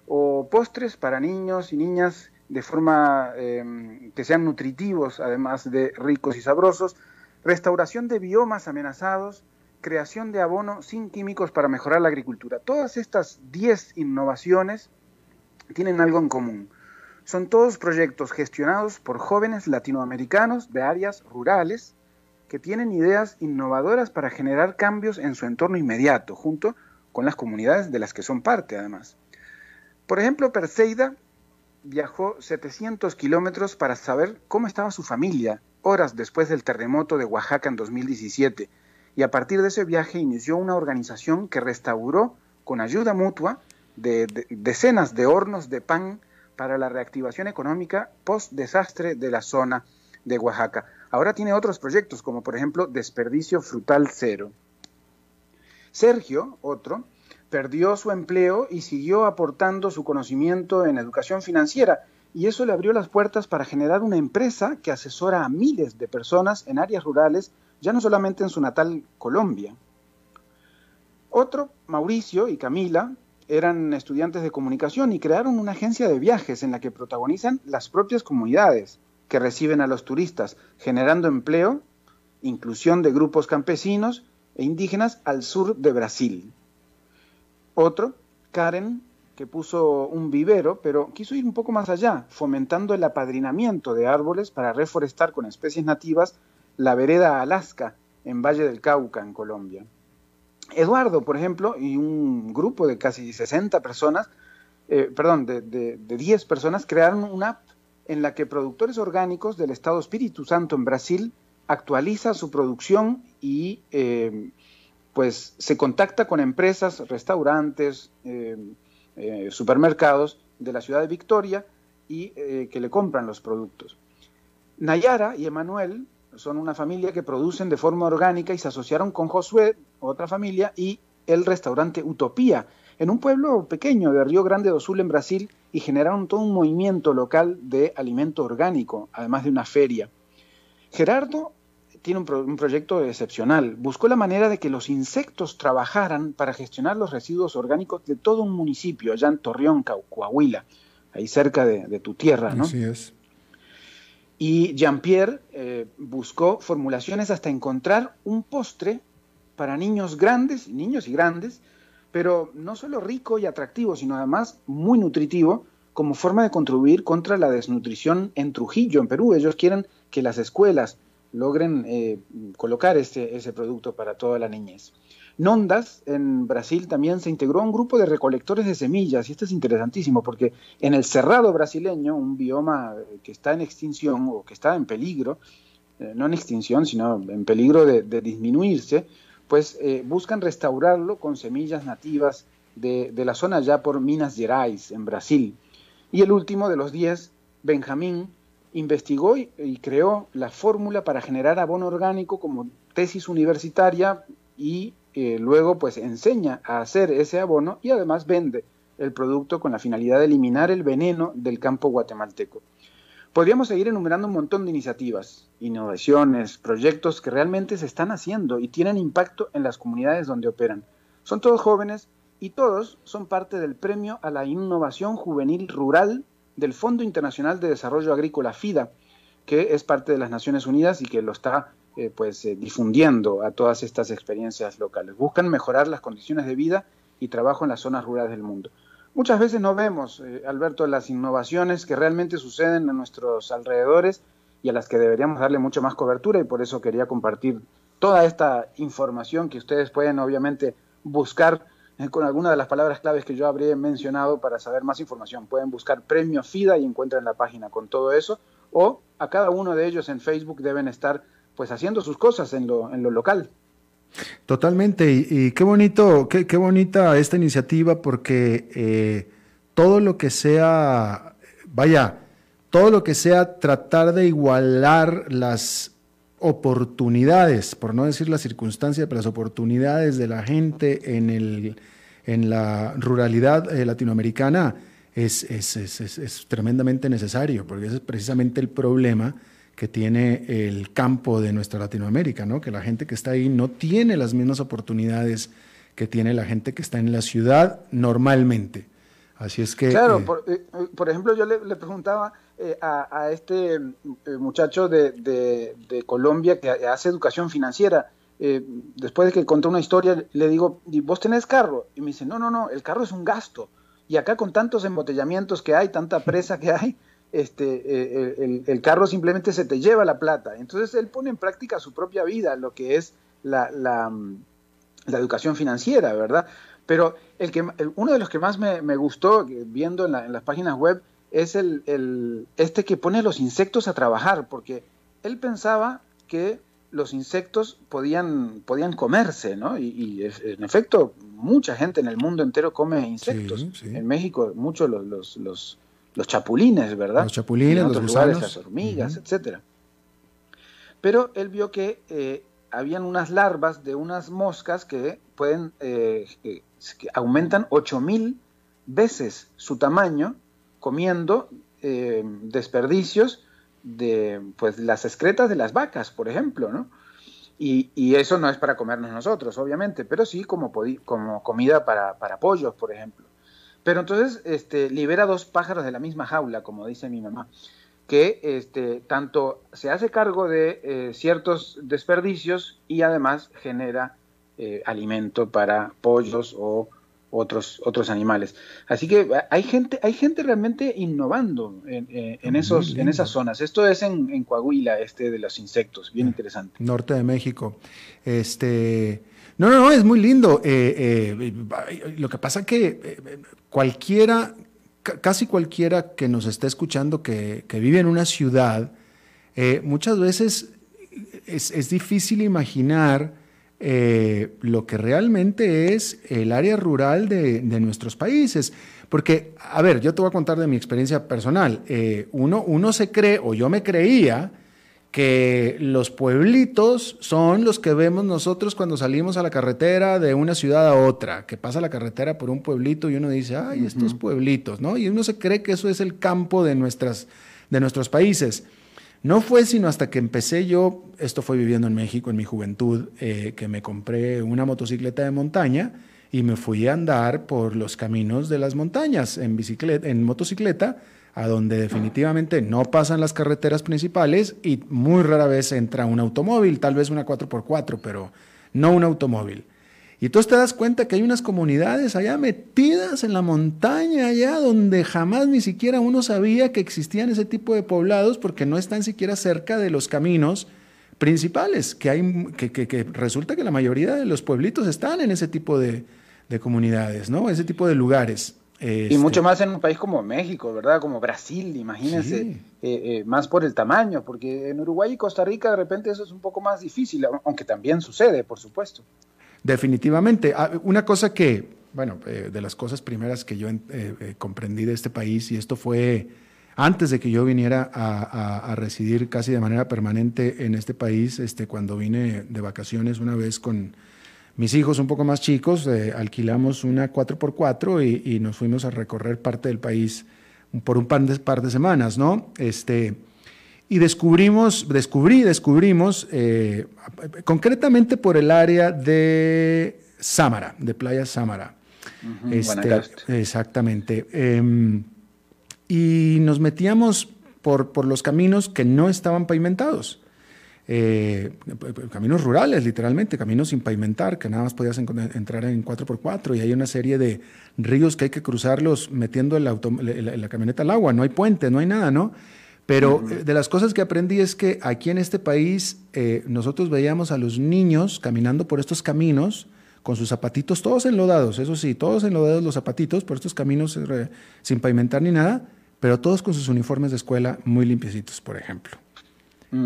o postres para niños y niñas de forma em, que sean nutritivos, además de ricos y sabrosos, restauración de biomas amenazados, creación de abono sin químicos para mejorar la agricultura. Todas estas 10 innovaciones tienen algo en común. Son todos proyectos gestionados por jóvenes latinoamericanos de áreas rurales que tienen ideas innovadoras para generar cambios en su entorno inmediato, junto con las comunidades de las que son parte, además. Por ejemplo, Perseida viajó 700 kilómetros para saber cómo estaba su familia horas después del terremoto de Oaxaca en 2017 y a partir de ese viaje inició una organización que restauró con ayuda mutua de decenas de hornos de pan para la reactivación económica post-desastre de la zona de Oaxaca. Ahora tiene otros proyectos, como por ejemplo Desperdicio Frutal Cero. Sergio, otro, perdió su empleo y siguió aportando su conocimiento en educación financiera, y eso le abrió las puertas para generar una empresa que asesora a miles de personas en áreas rurales, ya no solamente en su natal Colombia. Otro, Mauricio y Camila, eran estudiantes de comunicación y crearon una agencia de viajes en la que protagonizan las propias comunidades que reciben a los turistas, generando empleo, inclusión de grupos campesinos e indígenas al sur de Brasil. Otro, Karen, que puso un vivero, pero quiso ir un poco más allá, fomentando el apadrinamiento de árboles para reforestar con especies nativas la vereda Alaska en Valle del Cauca, en Colombia. Eduardo, por ejemplo, y un grupo de casi 60 personas, eh, perdón, de, de, 10 personas, crearon una app en la que productores orgánicos del Estado Espíritu Santo en Brasil actualiza su producción y eh, pues se contacta con empresas, restaurantes, eh, supermercados de la ciudad de Victoria y que le compran los productos. Nayara y Emanuel son una familia que producen de forma orgánica y se asociaron con Josué, otra familia, y el restaurante Utopía, en un pueblo pequeño de Río Grande do Sul en Brasil, y generaron todo un movimiento local de alimento orgánico, además de una feria. Gerardo tiene un, proyecto excepcional. Buscó la manera de que los insectos trabajaran para gestionar los residuos orgánicos de todo un municipio, allá en Torreón, Coahuila, ahí cerca de, de tu tierra, ¿no? Así es. Y Jean-Pierre eh, buscó formulaciones hasta encontrar un postre para niños grandes, niños y grandes, pero no solo rico y atractivo, sino además muy nutritivo, como forma de contribuir contra la desnutrición en Trujillo, en Perú. Ellos quieren que las escuelas logren eh, colocar ese, ese producto para toda la niñez. Nondas, en Brasil, también se integró a un grupo de recolectores de semillas, y esto es interesantísimo porque en el cerrado brasileño, un bioma que está en extinción o que está en peligro, eh, no en extinción, sino en peligro de, disminuirse, pues eh, buscan restaurarlo con semillas nativas de, la zona ya por Minas Gerais, en Brasil. Y el último de los diez, Benjamín, investigó y creó la fórmula para generar abono orgánico como tesis universitaria y luego pues enseña a hacer ese abono y además vende el producto con la finalidad de eliminar el veneno del campo guatemalteco. Podríamos seguir enumerando un montón de iniciativas, innovaciones, proyectos que realmente se están haciendo y tienen impacto en las comunidades donde operan. Son todos jóvenes y todos son parte del Premio a la Innovación Juvenil Rural del Fondo Internacional de Desarrollo Agrícola FIDA, que es parte de las Naciones Unidas y que lo está eh, pues, eh, difundiendo a todas estas experiencias locales. Buscan mejorar las condiciones de vida y trabajo en las zonas rurales del mundo. Muchas veces no vemos, eh, Alberto, las innovaciones que realmente suceden en nuestros alrededores y a las que deberíamos darle mucho más cobertura y por eso quería compartir toda esta información que ustedes pueden obviamente buscar con alguna de las palabras claves que yo habría mencionado para saber más información. Pueden buscar Premio FIDA y encuentran la página con todo eso o a cada uno de ellos en Facebook deben estar pues haciendo sus cosas en lo, en lo local. Totalmente, y, qué bonito, qué, qué, bonita esta iniciativa porque eh, todo lo que sea, vaya, todo lo que sea tratar de igualar las oportunidades, por no decir las circunstancias, pero las oportunidades de la gente en, el, en la ruralidad eh, latinoamericana es, es, es, es, tremendamente necesario, porque ese es precisamente el problema que tiene el campo de nuestra Latinoamérica, ¿no? que la gente que está ahí no tiene las mismas oportunidades que tiene la gente que está en la ciudad normalmente. Así es que... Claro, eh, eh, por, ejemplo, yo le, preguntaba eh, a, este muchacho de, Colombia que hace educación financiera, después de que contó una historia, le digo, ¿vos tenés carro? Y me dice, no, no, no, el carro es un gasto. Y acá con tantos embotellamientos que hay, tanta presa que hay, este, eh, el, carro simplemente se te lleva la plata. Entonces él pone en práctica su propia vida, lo que es la, la, educación financiera, ¿verdad? Pero el que, uno de los que más me, gustó viendo en, las páginas web es el, este que pone los insectos a trabajar, porque él pensaba que los insectos podían, podían comerse, ¿no? Y, en efecto, mucha gente en el mundo entero come insectos. En México, muchos los, los los chapulines, ¿verdad? Los chapulines, los gusanos. las hormigas, etcétera. Pero él vio que eh, habían unas larvas de unas moscas que pueden, eh, que aumentan 8000 veces su tamaño comiendo eh, desperdicios de pues las excretas de las vacas, por ejemplo, ¿no? Y, eso no es para comernos nosotros, obviamente, pero sí como, como comida para, para pollos, por ejemplo. Pero entonces este, libera dos pájaros de la misma jaula, como dice mi mamá, que este, tanto se hace cargo de eh, ciertos desperdicios y además genera eh, alimento para pollos o otros, otros animales. Así que hay gente, hay gente realmente innovando en, eh, esos, en esas zonas. Esto es en, en, Coahuila, este de los insectos, bien interesante. Norte de México. Este, no, no, no, es muy lindo. Eh, eh, lo que pasa que eh, cualquiera, casi cualquiera que nos esté escuchando que, vive en una ciudad, muchas veces es, difícil imaginar lo que realmente es el área rural de, de, nuestros países. Porque, a ver, yo te voy a contar de mi experiencia personal. uno, uno se cree, o yo me creía, que los pueblitos son los que vemos nosotros cuando salimos a la carretera de una ciudad a otra, que pasa la carretera por un pueblito y uno dice, ay, estos pueblitos, ¿no? Y uno se cree que eso es el campo de, nuestras, de nuestros países. No fue sino hasta que empecé yo, esto fue viviendo en México en mi juventud, eh, que me compré una motocicleta de montaña y me fui a andar por los caminos de las montañas en, bicicleta, en motocicleta a donde definitivamente no pasan las carreteras principales y muy rara vez entra un automóvil, tal vez una 4x4, pero no un automóvil. Y tú te das cuenta que hay unas comunidades allá metidas en la montaña, allá donde jamás ni siquiera uno sabía que existían ese tipo de poblados porque no están siquiera cerca de los caminos principales, que, hay, que, resulta que la mayoría de los pueblitos están en ese tipo de, de comunidades, ¿no? Ese tipo de lugares. Y mucho este más en un país como México, ¿verdad? Como Brasil, imagínense, eh, eh, más por el tamaño, porque en Uruguay y Costa Rica de repente eso es un poco más difícil, aunque también sucede, por supuesto. Definitivamente. Ah, una cosa que, bueno, eh, de las cosas primeras que yo comprendí de este país, y esto fue antes de que yo viniera a, residir casi de manera permanente en este país, este, cuando vine de vacaciones una vez con mis hijos un poco más chicos, eh, alquilamos una 4x4 y, nos fuimos a recorrer parte del país por un par de, par de semanas, ¿no? Este, y descubrimos, descubrí, descubrimos, eh, concretamente por el área de Sámara, de Playa Sámara. este, exactamente. Em, y nos metíamos por, por los caminos que no estaban pavimentados. Eh, caminos rurales, literalmente, caminos sin pavimentar, que nada más podías entrar en 4x4 y hay una serie de ríos que hay que cruzarlos metiendo el la, camioneta al agua, no hay puente, no hay nada, ¿no? Pero eh, de las cosas que aprendí es que aquí en este país eh, nosotros veíamos a los niños caminando por estos caminos con sus zapatitos todos enlodados, eso sí, todos enlodados los zapatitos por estos caminos sin pavimentar ni nada, pero todos con sus uniformes de escuela muy limpiecitos, por ejemplo.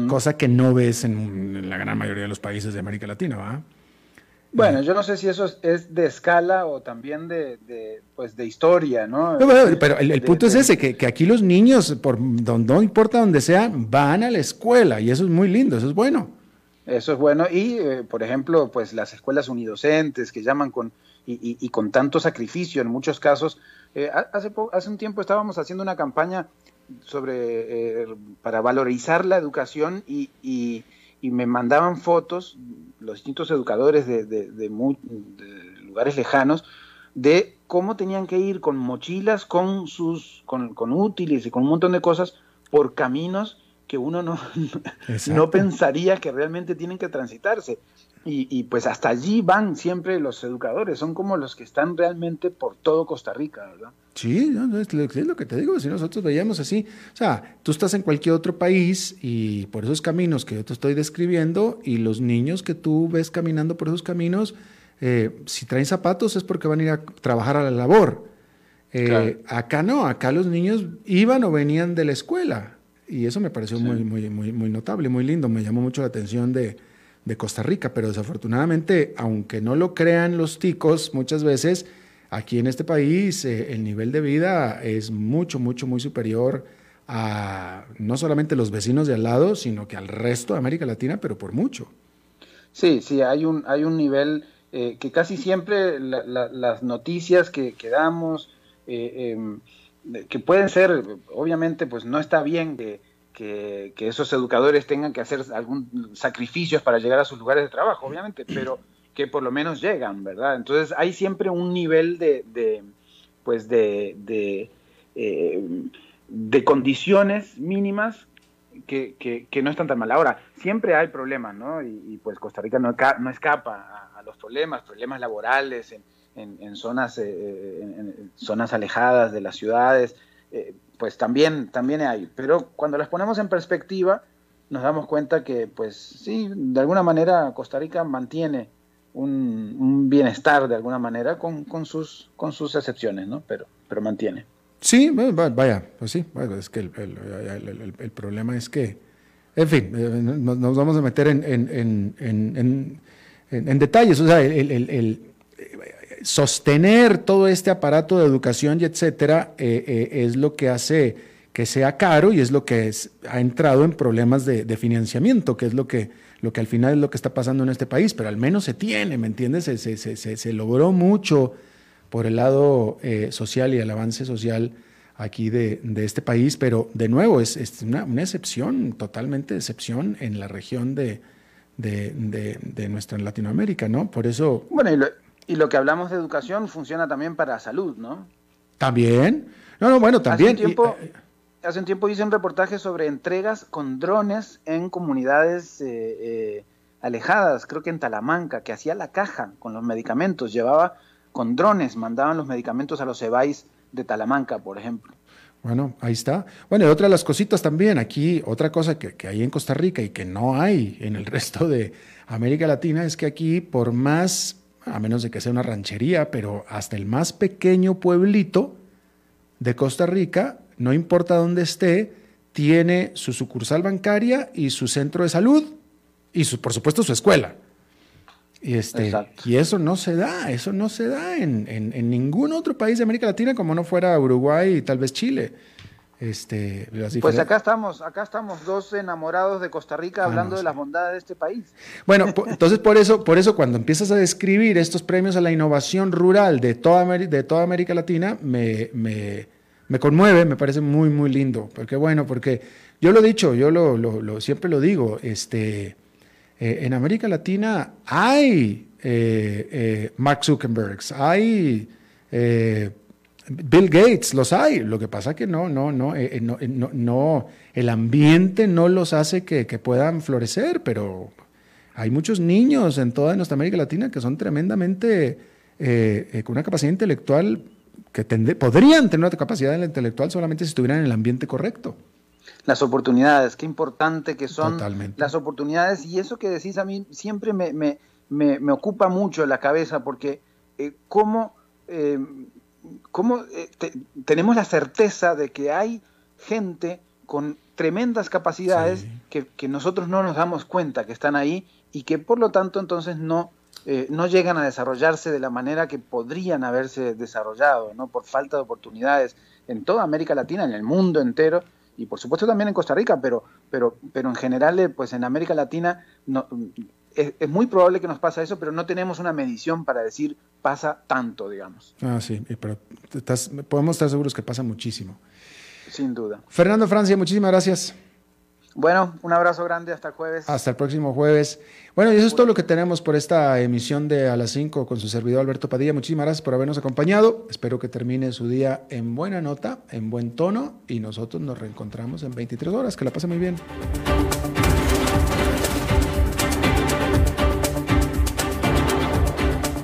Cosa que no ves en, la gran mayoría de los países de América Latina, ¿va? Bueno, yo no sé si eso es, de escala o también de, pues de historia, ¿no? pero el, punto es ese, que, aquí los niños, por donde, no importa donde sea, van a la escuela y eso es muy lindo, eso es bueno. Eso es bueno y, eh, por ejemplo, pues las escuelas unidocentes que llaman con y, con tanto sacrificio en muchos casos. Eh, hace, hace un tiempo estábamos haciendo una campaña sobre, eh, para valorizar la educación y, y, me mandaban fotos, los distintos educadores de, de, lugares lejanos, de cómo tenían que ir con mochilas, con sus, con, con, útiles y con un montón de cosas por caminos que uno no, no pensaría que realmente tienen que transitarse. Y, pues hasta allí van siempre los educadores, son como los que están realmente por todo Costa Rica, ¿verdad? Sí, es, lo, que te digo, si nosotros veíamos así, o sea, tú estás en cualquier otro país y por esos caminos que yo te estoy describiendo y los niños que tú ves caminando por esos caminos, eh, si traen zapatos es porque van a ir a trabajar a la labor. Eh, acá no, acá los niños iban o venían de la escuela y eso me pareció muy, muy, muy, muy notable, muy lindo, me llamó mucho la atención de de Costa Rica, pero desafortunadamente, aunque no lo crean los ticos, muchas veces aquí en este país eh, el nivel de vida es mucho, mucho, muy superior a no solamente los vecinos de al lado, sino que al resto de América Latina, pero por mucho. Sí, sí, hay un, hay un nivel eh, que casi siempre las noticias que, que damos, eh, em, que pueden ser, obviamente, pues no está bien que que, esos educadores tengan que hacer algún sacrificios para llegar a sus lugares de trabajo, obviamente, pero que por lo menos llegan, ¿verdad? Entonces hay siempre un nivel de, pues de, de, eh, de condiciones mínimas que, que, no están tan mal. Ahora, siempre hay problemas, ¿no? Y, pues Costa Rica no, no escapa a, los problemas, problemas laborales en, en, zonas, eh, en, zonas alejadas de las ciudades, eh, pues también, también hay. Pero cuando las ponemos en perspectiva, nos damos cuenta que, pues sí, de alguna manera Costa Rica mantiene un, bienestar de alguna manera con, con, sus, con sus excepciones, ¿no? Pero, pero mantiene. Sí, vaya, pues sí, es que el, el, problema es que, en fin, eh, nos, vamos a meter en, en, en, en detalles, o sea, el, sostener todo este aparato de educación y etcétera eh, eh, es lo que hace que sea caro y es lo que ha entrado en problemas de, financiamiento, que es lo que, lo que al final es lo que está pasando en este país, pero al menos se tiene, ¿me entiendes? Se, se, se, se logró mucho por el lado eh, social y el avance social aquí de, de, este país, pero de nuevo es, es una, excepción, totalmente excepción en la región de, de, de, nuestra Latinoamérica, ¿no? Por eso... Bueno, y lo, y lo que hablamos de educación funciona también para salud, ¿no? También. No, no, bueno, también. Hace un tiempo, hace un tiempo hice un reportaje sobre entregas con drones en comunidades eh, eh, alejadas, creo que en Talamanca, que hacía la caja con los medicamentos, llevaba con drones, mandaban los medicamentos a los EBAIS de Talamanca, por ejemplo. Bueno, ahí está. Bueno, y otra de las cositas también, aquí, otra cosa que, que hay en Costa Rica y que no hay en el resto de América Latina es que aquí, por más a menos de que sea una ranchería, pero hasta el más pequeño pueblito de Costa Rica, no importa dónde esté, tiene su sucursal bancaria y su centro de salud y su, por supuesto su escuela. Y, este, y eso no se da, eso no se da en, ningún otro país de América Latina como no fuera Uruguay y tal vez Chile. Este, pues acá estamos, acá estamos dos enamorados de Costa Rica ah, hablando de las bondades de este país. Bueno, entonces por eso, por eso cuando empiezas a describir estos premios a la innovación rural de toda, de toda América Latina, me, me, me, conmueve, me parece muy, muy lindo. Porque bueno, porque yo lo he dicho, yo lo, lo, siempre lo digo, este, eh, en América Latina hay eh, eh, Mark Zuckerbergs, hay Bill Gates, los hay. Lo que pasa que no, no, no, eh, eh, eh, no, no, el ambiente no los hace que, puedan florecer, pero hay muchos niños en toda nuestra América Latina que son tremendamente con una capacidad intelectual que podrían tener una capacidad intelectual solamente si estuvieran en el ambiente correcto. Las oportunidades, qué importante que son las oportunidades. Y eso que decís a mí siempre me, me, me, ocupa mucho la cabeza porque cómo cómo eh, tenemos la certeza de que hay gente con tremendas capacidades que, nosotros no nos damos cuenta que están ahí y que por lo tanto entonces no, eh, no llegan a desarrollarse de la manera que podrían haberse desarrollado, ¿no? por falta de oportunidades en toda América Latina, en el mundo entero y por supuesto también en Costa Rica, pero, pero, pero en general eh, pues en América Latina no, es, muy probable que nos pase eso, pero no tenemos una medición para decir pasa tanto, digamos. Ah, sí, pero podemos estar seguros que pasa muchísimo. Sin duda. Fernando Francia, muchísimas gracias. Bueno, un abrazo grande hasta el jueves. Hasta el próximo jueves. Bueno, y eso es todo lo que tenemos por esta emisión de A las 5 con su servidor Alberto Padilla. Muchísimas gracias por habernos acompañado. Espero que termine su día en buena nota, en buen tono y nosotros nos reencontramos en 23 horas. Que la pase muy bien.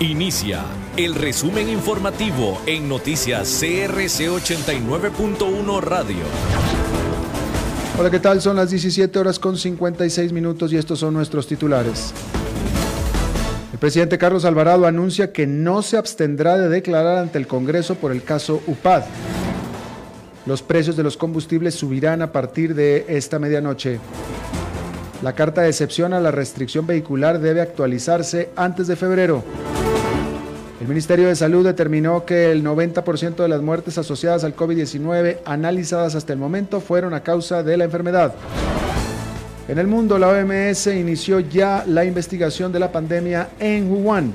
Inicia el resumen informativo en noticias CRC 89.1 Radio. Hola, ¿qué tal? Son las 17 horas con 56 minutos y estos son nuestros titulares. El presidente Carlos Alvarado anuncia que no se abstendrá de declarar ante el Congreso por el caso UPAD. Los precios de los combustibles subirán a partir de esta medianoche. La carta de excepción a la restricción vehicular debe actualizarse antes de febrero. El Ministerio de Salud determinó que el 90% de las muertes asociadas al COVID-19 analizadas hasta el momento fueron a causa de la enfermedad. En el mundo, la OMS inició ya la investigación de la pandemia en Wuhan.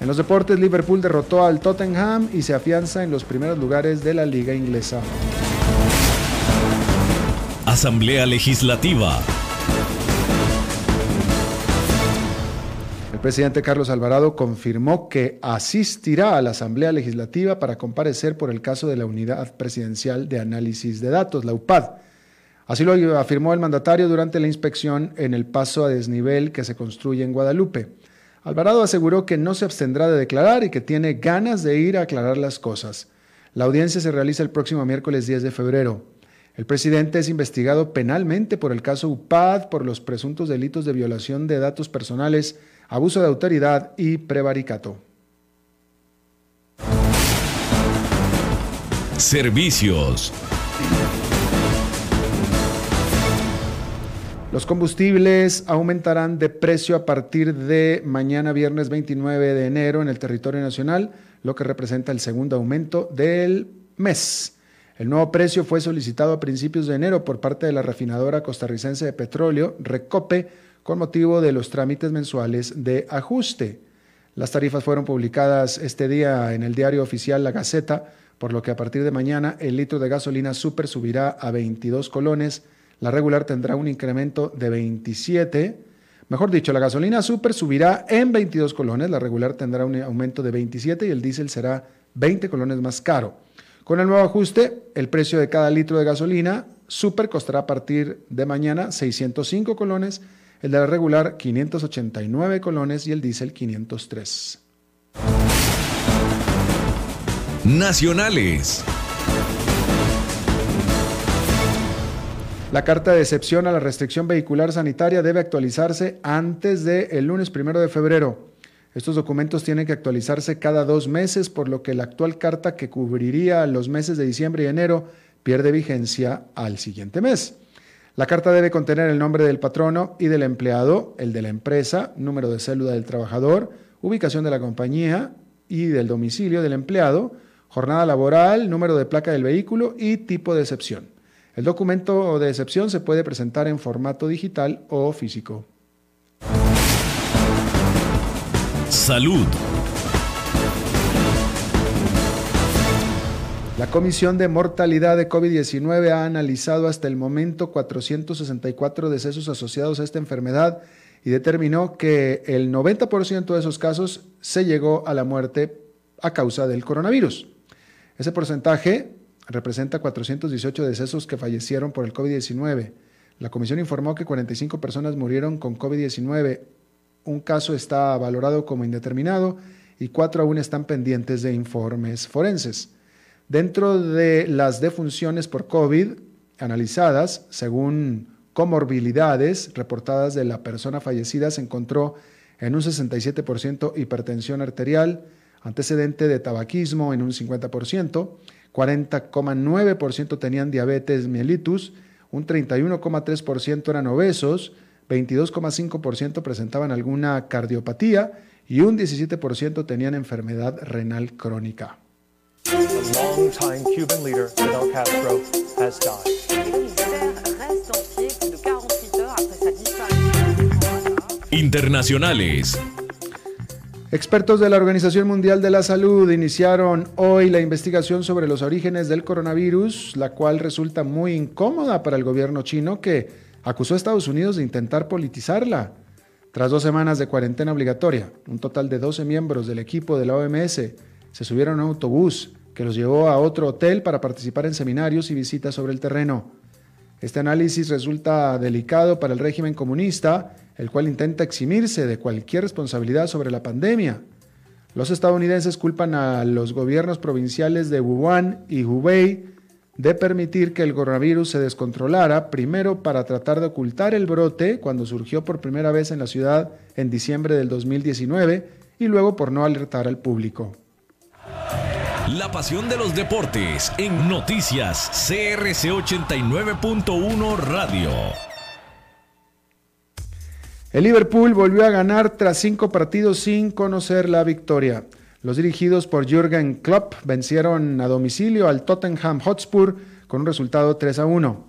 En los deportes, Liverpool derrotó al Tottenham y se afianza en los primeros lugares de la liga inglesa. Asamblea Legislativa. Presidente Carlos Alvarado confirmó que asistirá a la Asamblea Legislativa para comparecer por el caso de la Unidad Presidencial de Análisis de Datos, la UPAD. Así lo afirmó el mandatario durante la inspección en el paso a desnivel que se construye en Guadalupe. Alvarado aseguró que no se abstendrá de declarar y que tiene ganas de ir a aclarar las cosas. La audiencia se realiza el próximo miércoles 10 de febrero. El presidente es investigado penalmente por el caso UPAD por los presuntos delitos de violación de datos personales abuso de autoridad y prevaricato. Servicios. Los combustibles aumentarán de precio a partir de mañana viernes 29 de enero en el territorio nacional, lo que representa el segundo aumento del mes. El nuevo precio fue solicitado a principios de enero por parte de la refinadora costarricense de petróleo, Recope, con motivo de los trámites mensuales de ajuste. Las tarifas fueron publicadas este día en el diario oficial La Gaceta, por lo que a partir de mañana el litro de gasolina super subirá a 22 colones, la regular tendrá un incremento de 27. Mejor dicho, la gasolina super subirá en 22 colones, la regular tendrá un aumento de 27 y el diésel será 20 colones más caro. Con el nuevo ajuste, el precio de cada litro de gasolina super costará a partir de mañana 605 colones, el de la regular 589 colones y el diésel 503. Nacionales. La carta de excepción a la restricción vehicular sanitaria debe actualizarse antes del el lunes primero de febrero. Estos documentos tienen que actualizarse cada dos meses, por lo que la actual carta que cubriría los meses de diciembre y enero pierde vigencia al siguiente mes. La carta debe contener el nombre del patrono y del empleado, el de la empresa, número de célula del trabajador, ubicación de la compañía y del domicilio del empleado, jornada laboral, número de placa del vehículo y tipo de excepción. El documento de excepción se puede presentar en formato digital o físico. Salud. La Comisión de Mortalidad de COVID-19 ha analizado hasta el momento 464 decesos asociados a esta enfermedad y determinó que el 90% de esos casos se llegó a la muerte a causa del coronavirus. Ese porcentaje representa 418 decesos que fallecieron por el COVID-19. La comisión informó que 45 personas murieron con COVID-19. Un caso está valorado como indeterminado y cuatro aún están pendientes de informes forenses. Dentro de las defunciones por COVID analizadas, según comorbilidades reportadas de la persona fallecida, se encontró en un 67% hipertensión arterial, antecedente de tabaquismo en un 50%, 40,9% tenían diabetes mellitus, un 31,3% eran obesos, 22,5% presentaban alguna cardiopatía y un 17% tenían enfermedad renal crónica. Internacionales. Expertos de la Organización Mundial de la Salud iniciaron hoy la investigación sobre los orígenes del coronavirus, la cual resulta muy incómoda para el gobierno chino que acusó a Estados Unidos de intentar politizarla. Tras dos semanas de cuarentena obligatoria, un total de 12 miembros del equipo de la OMS se subieron a un autobús que los llevó a otro hotel para participar en seminarios y visitas sobre el terreno. Este análisis resulta delicado para el régimen comunista el cual intenta eximirse de cualquier responsabilidad sobre la pandemia. Los estadounidenses culpan a los gobiernos provinciales de Wuhan y Hubei de permitir que el coronavirus se descontrolara, primero para tratar de ocultar el brote cuando surgió por primera vez en la ciudad en diciembre del 2019 y luego por no alertar al público. La pasión de los deportes en noticias CRC 89.1 Radio. El Liverpool volvió a ganar tras cinco partidos sin conocer la victoria. Los dirigidos por Jürgen Klopp vencieron a domicilio al Tottenham Hotspur con un resultado 3 a 1.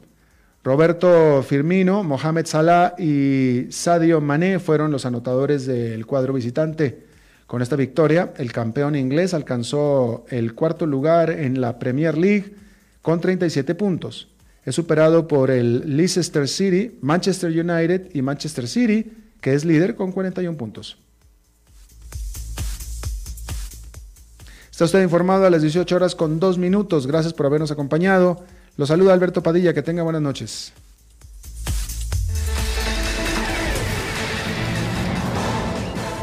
Roberto Firmino, Mohamed Salah y Sadio Mané fueron los anotadores del cuadro visitante. Con esta victoria, el campeón inglés alcanzó el cuarto lugar en la Premier League con 37 puntos. Es superado por el Leicester City, Manchester United y Manchester City, que es líder con 41 puntos. Está usted informado a las 18 horas con 2 minutos. Gracias por habernos acompañado. Lo saluda Alberto Padilla. Que tenga buenas noches.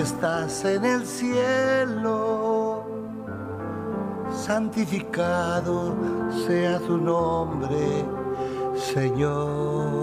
Estás en el cielo, santificado sea tu nombre, Señor.